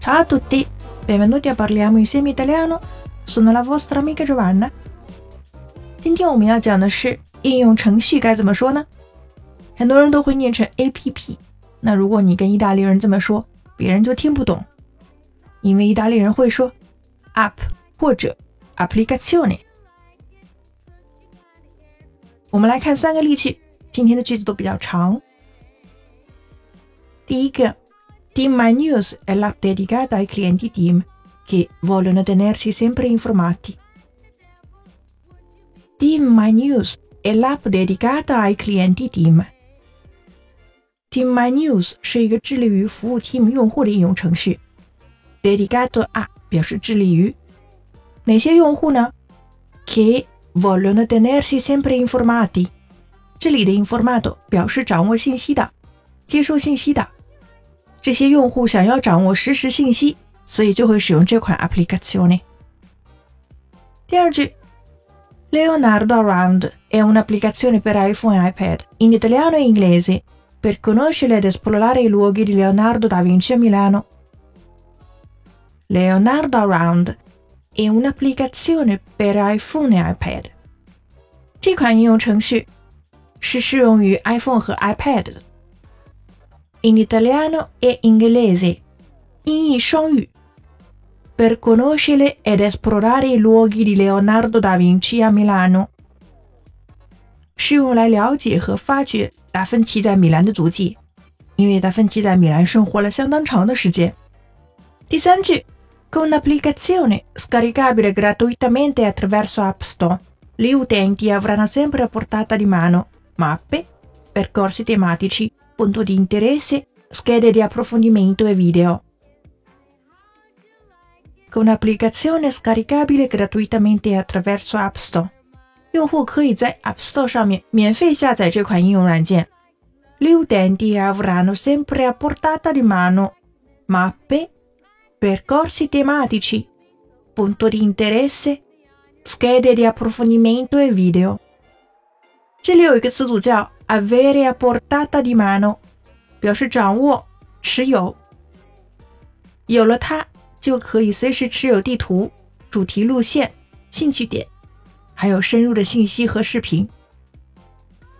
Ciao a tutti, benvenuti a Parliamo insieme italiano. Sono la vostra amica Giovanna。今天我们要讲的是应用程序该怎么说呢？很多人都会念成 APP，那如果你跟意大利人这么说，别人就听不懂，因为意大利人会说 app 或者 applicazione。我们来看三个例句，今天的句子都比较长。第一个。Team My News è l'app dedicata ai clienti team che vogliono tenersi sempre informati. Team My News è l'app dedicata ai clienti team. Team My News 是一个致力于服务 Team 用户的应用程序。Dedicato a 表示致力于哪些用户呢？Che vogliono tenersi sempre informati。这里的 informato 表示掌握信息的、接收信息的。 这些用户想要掌握实时信息，所以就会使用这款 applicazione。第二句，Leonardo Around è un'applicazione per iPhone e iPad in italiano e inglese per conoscere ed esplorare i luoghi di Leonardo da Vinci a Milano. Leonardo Around è un'applicazione per iPhone e iPad。这款应用程序是适用于 iPhone 和 iPad 的。 in italiano e inglese, 音译双语 per conoscere ed esplorare i luoghi di Leonardo da Vinci a Milano，是用来了解和发掘达芬奇在米兰的足迹，因为达芬奇在米兰生活了相当长的时间。第三句，con un'applicazione scaricabile gratuitamente attraverso App Store, gli utenti avranno sempre a portata di mano mappe, percorsi tematici punto di interesse, schede di approfondimento e video. Con un'applicazione scaricabile gratuitamente attraverso App Store，用户可以在 App Store 上面免费下载这款应用软件。Gli utenti avranno sempre a portata di mano mappe, percorsi tematici, punto di interesse, schede di approfondimento e video。这里有一个词组叫 avere a portata di mano，表示掌握、持有。有了它，就可以随时持有地图、主题路线、兴趣点，还有深入的信息和视频。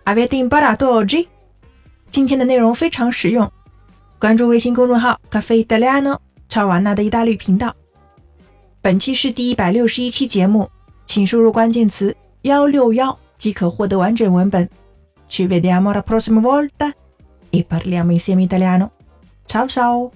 Avete imparato G，今天的内容非常实用。关注微信公众号“咖啡意大利 no”，乔瓦纳的意大利频道。本期是第一百六十一期节目，请输入关键词“幺六幺”即可获得完整文本。Ci vediamo la prossima volta e parliamo insieme italiano. Ciao ciao!